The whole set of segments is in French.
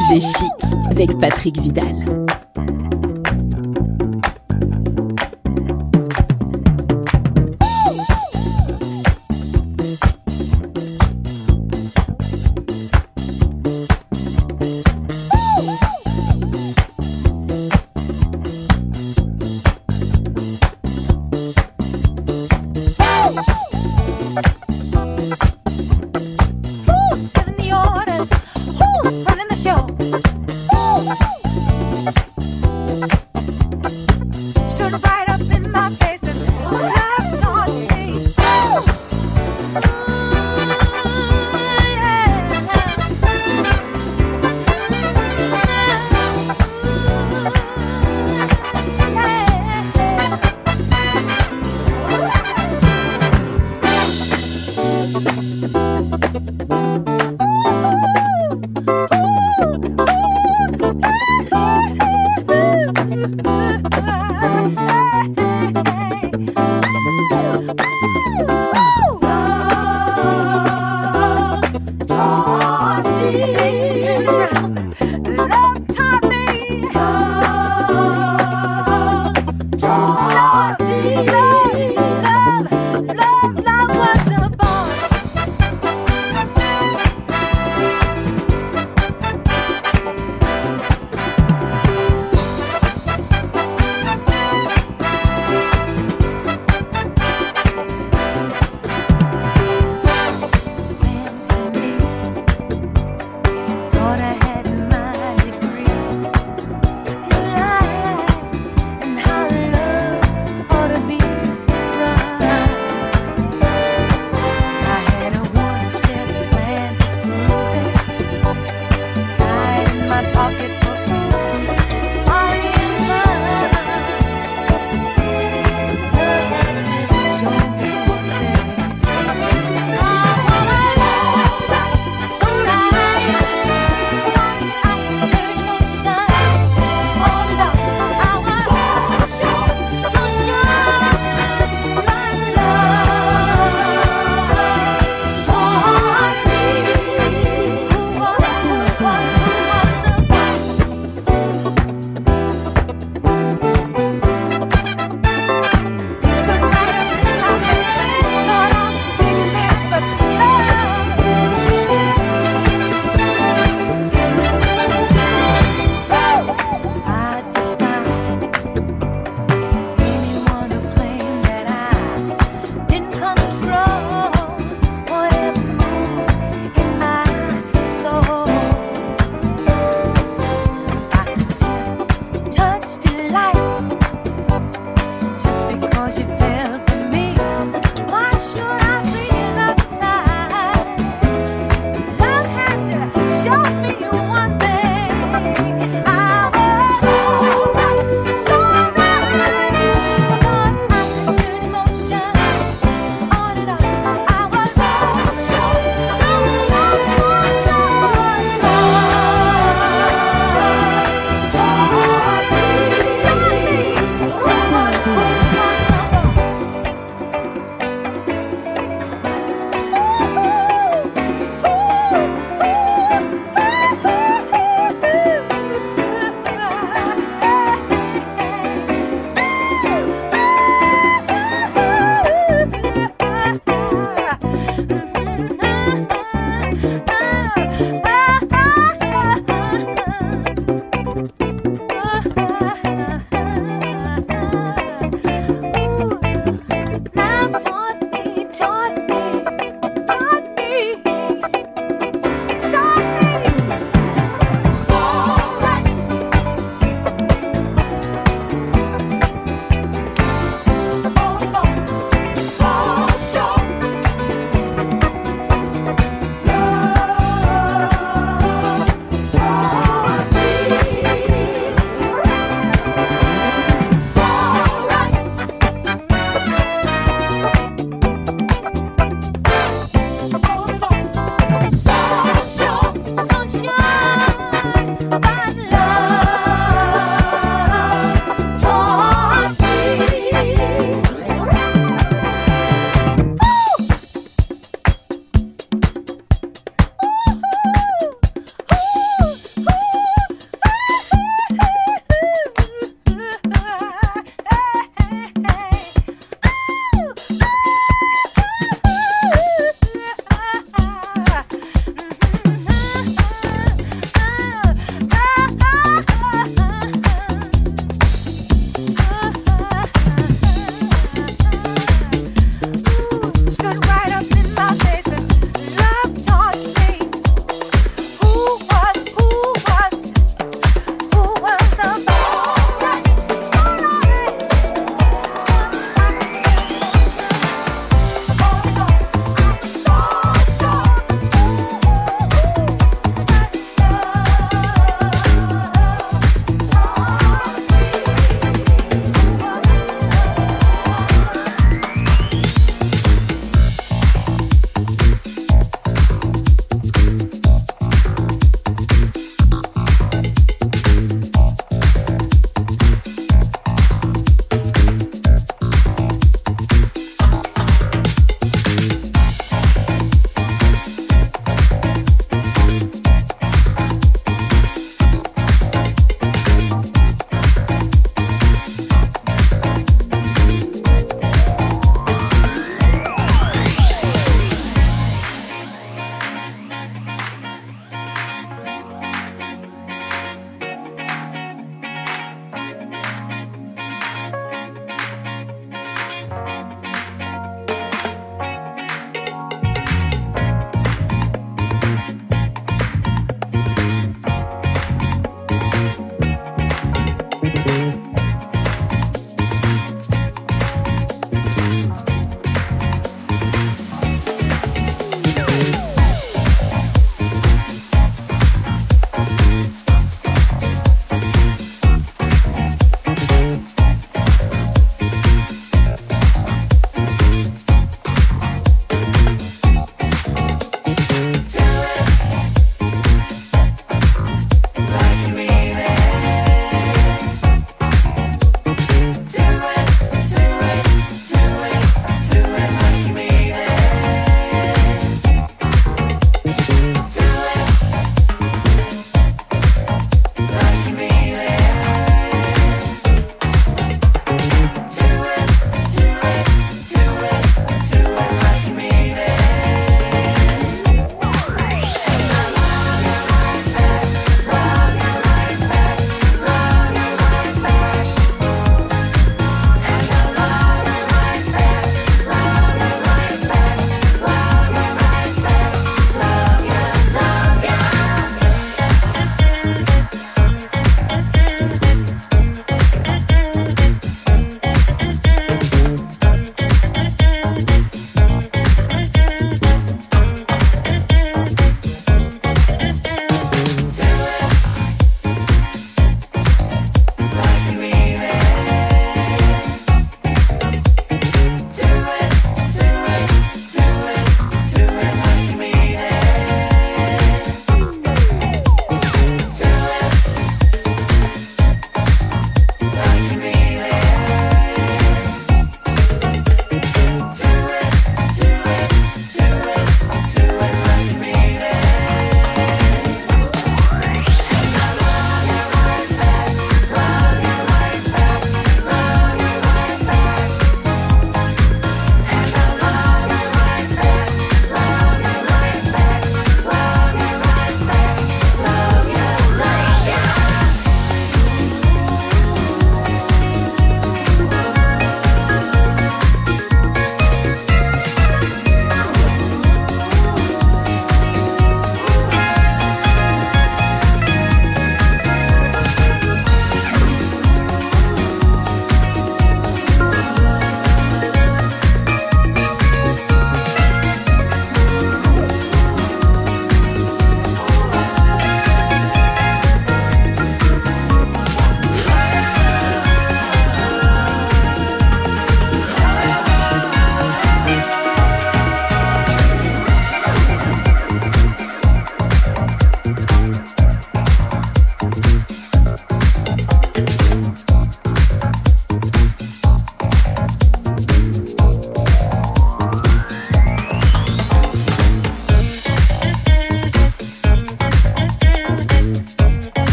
FG Chic avec Patrick Vidal.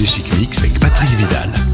DGCQX avec Patrick Vidal.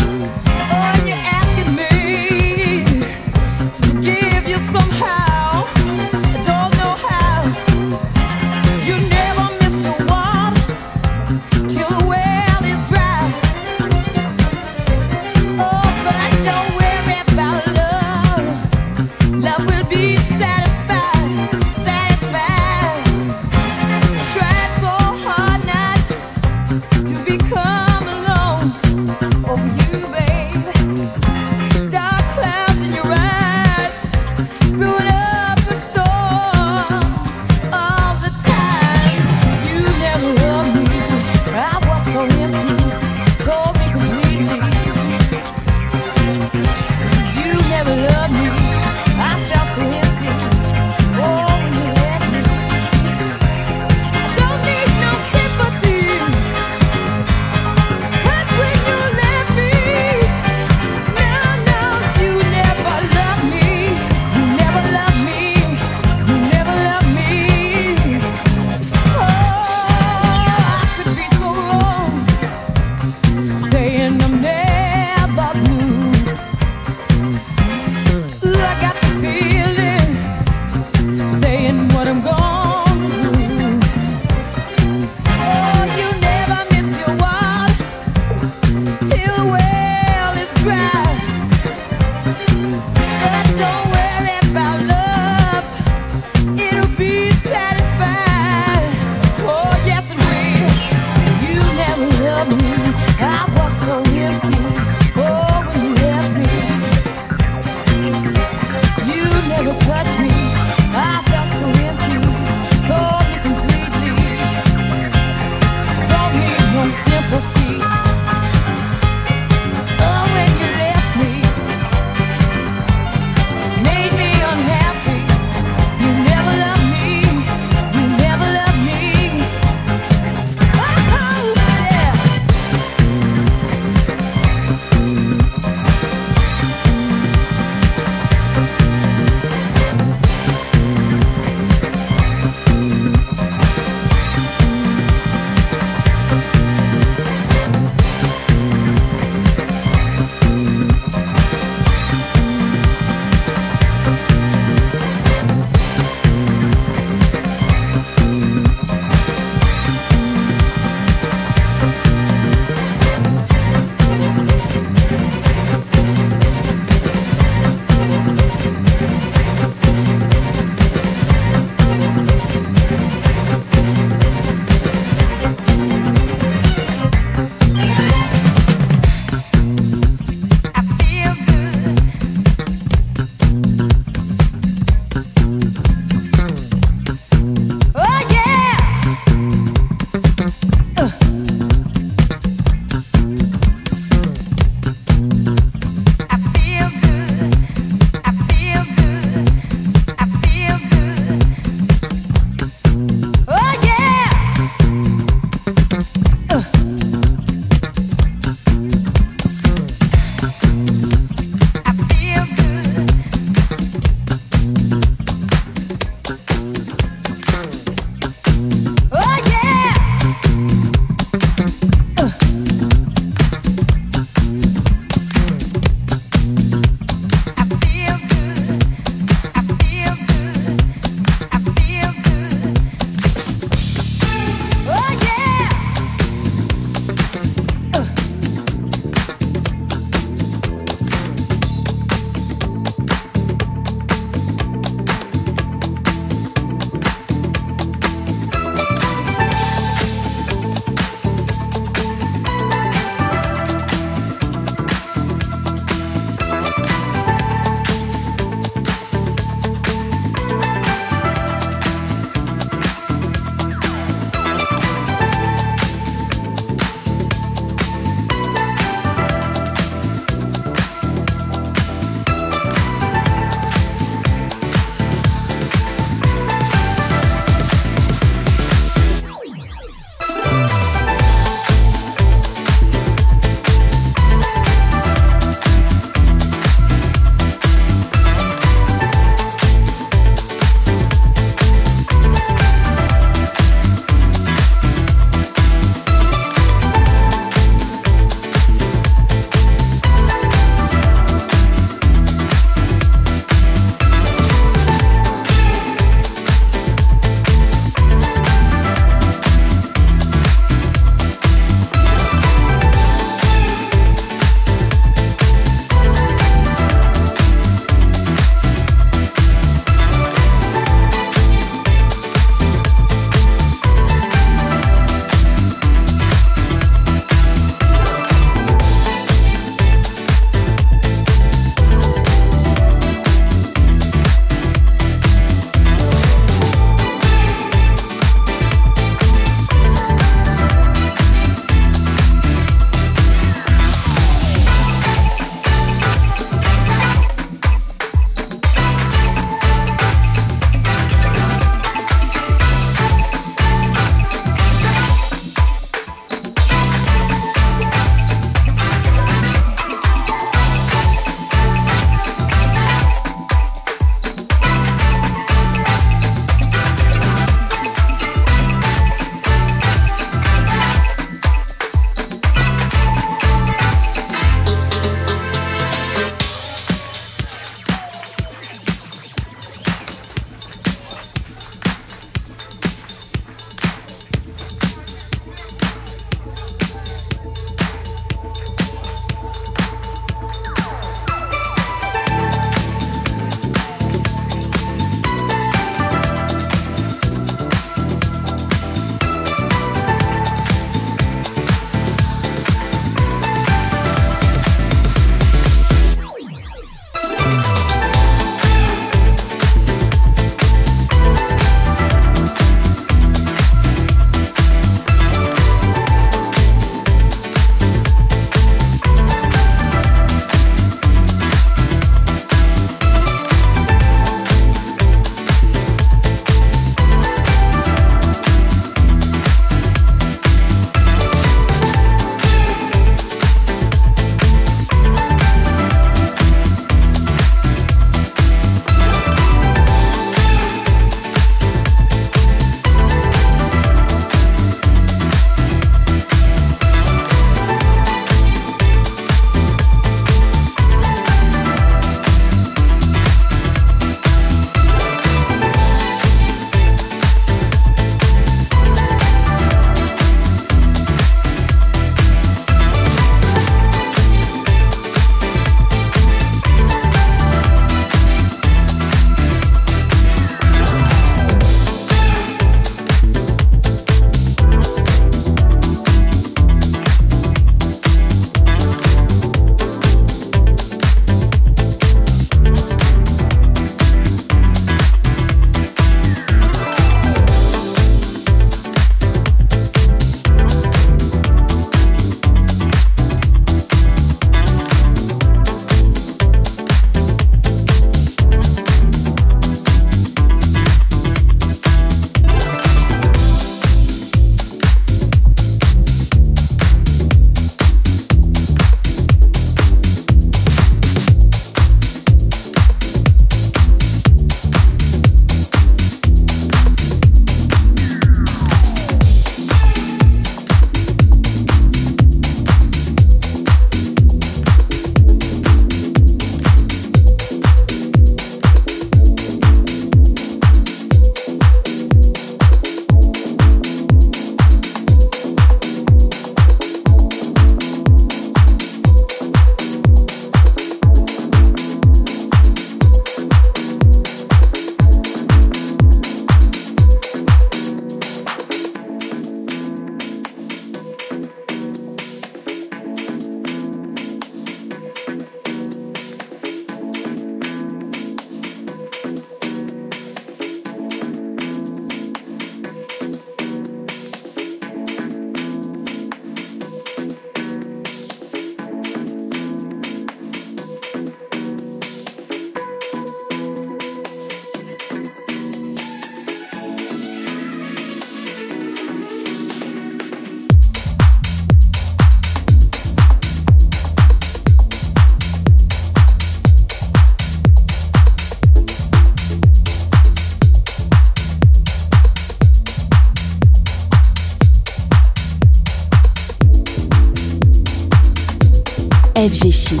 FG Chic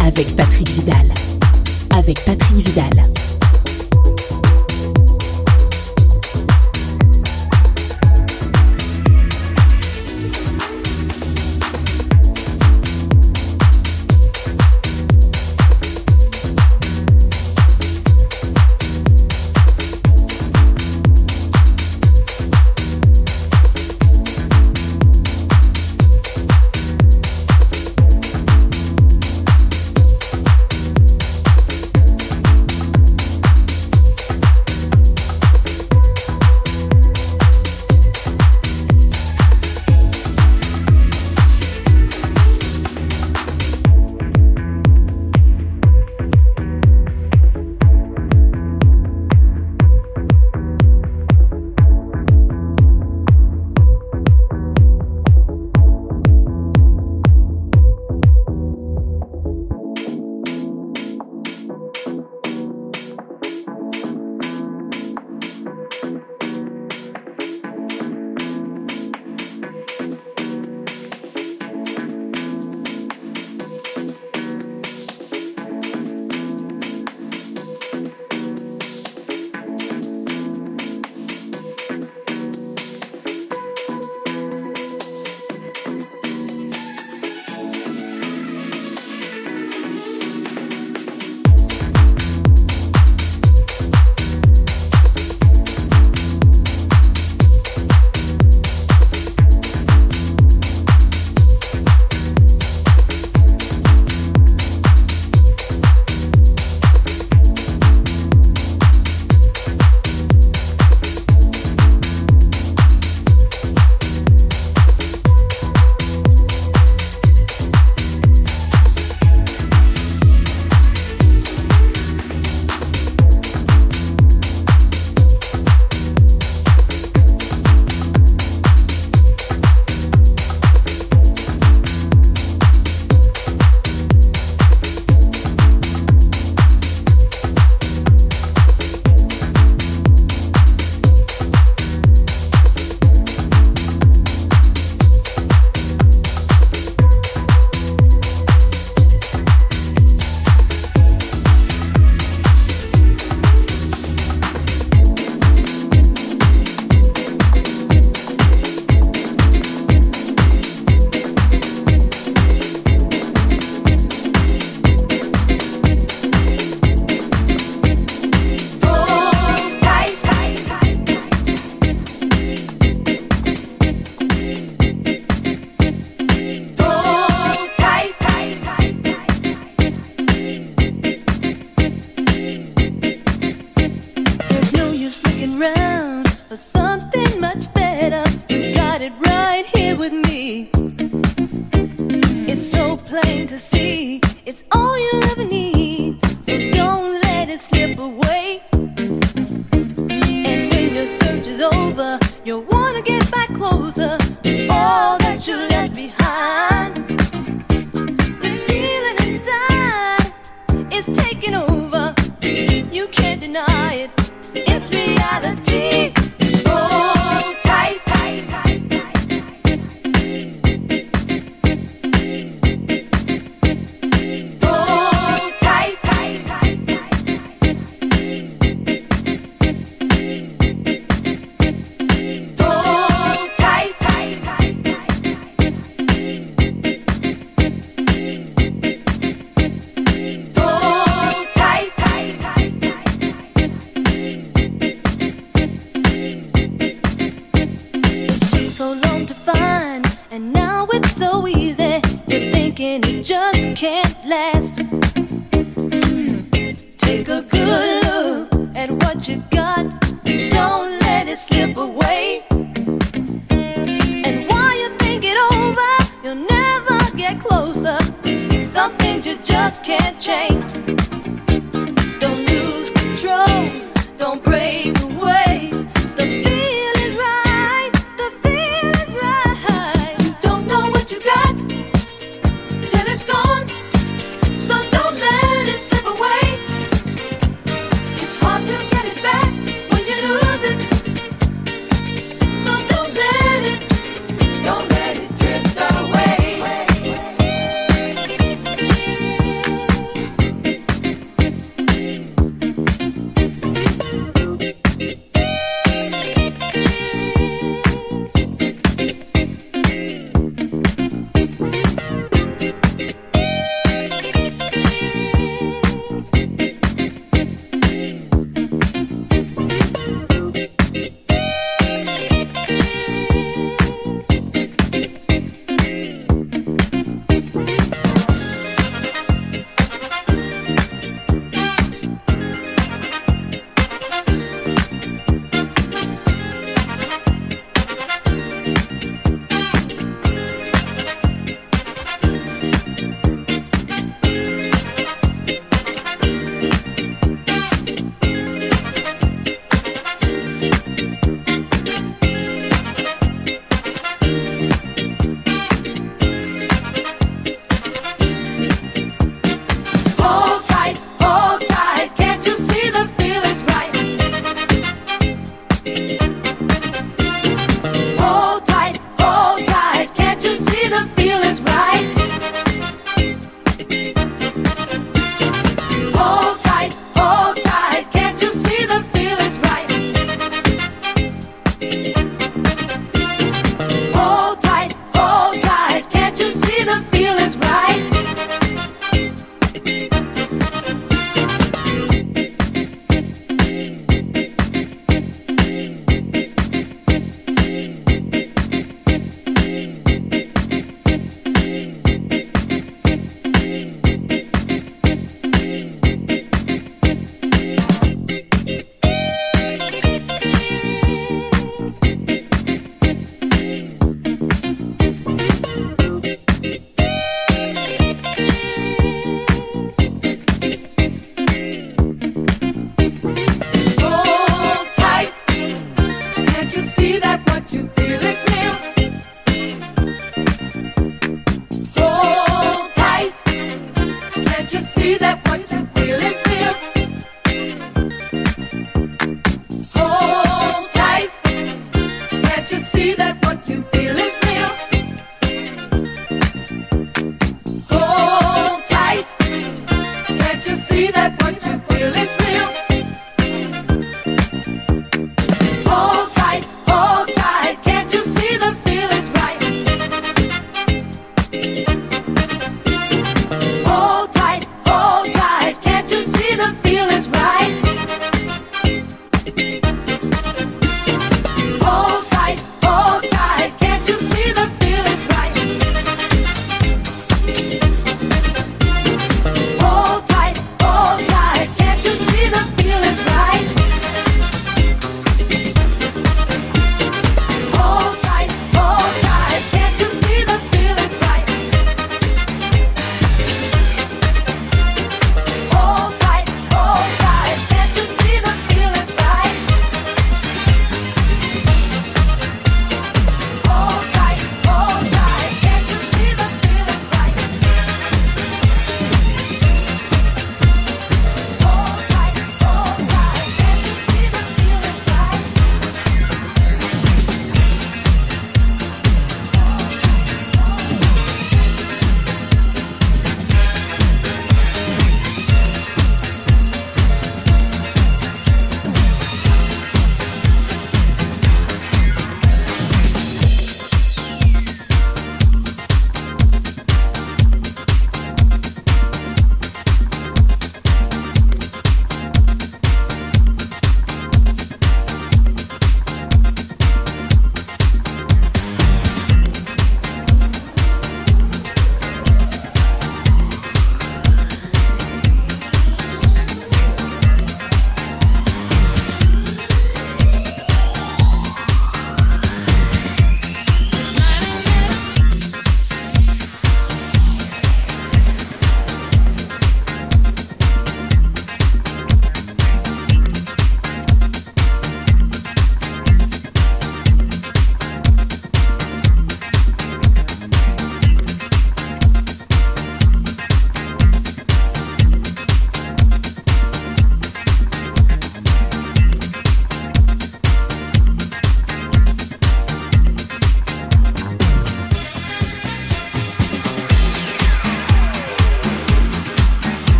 avec Patrick Vidal. Avec Patrick Vidal.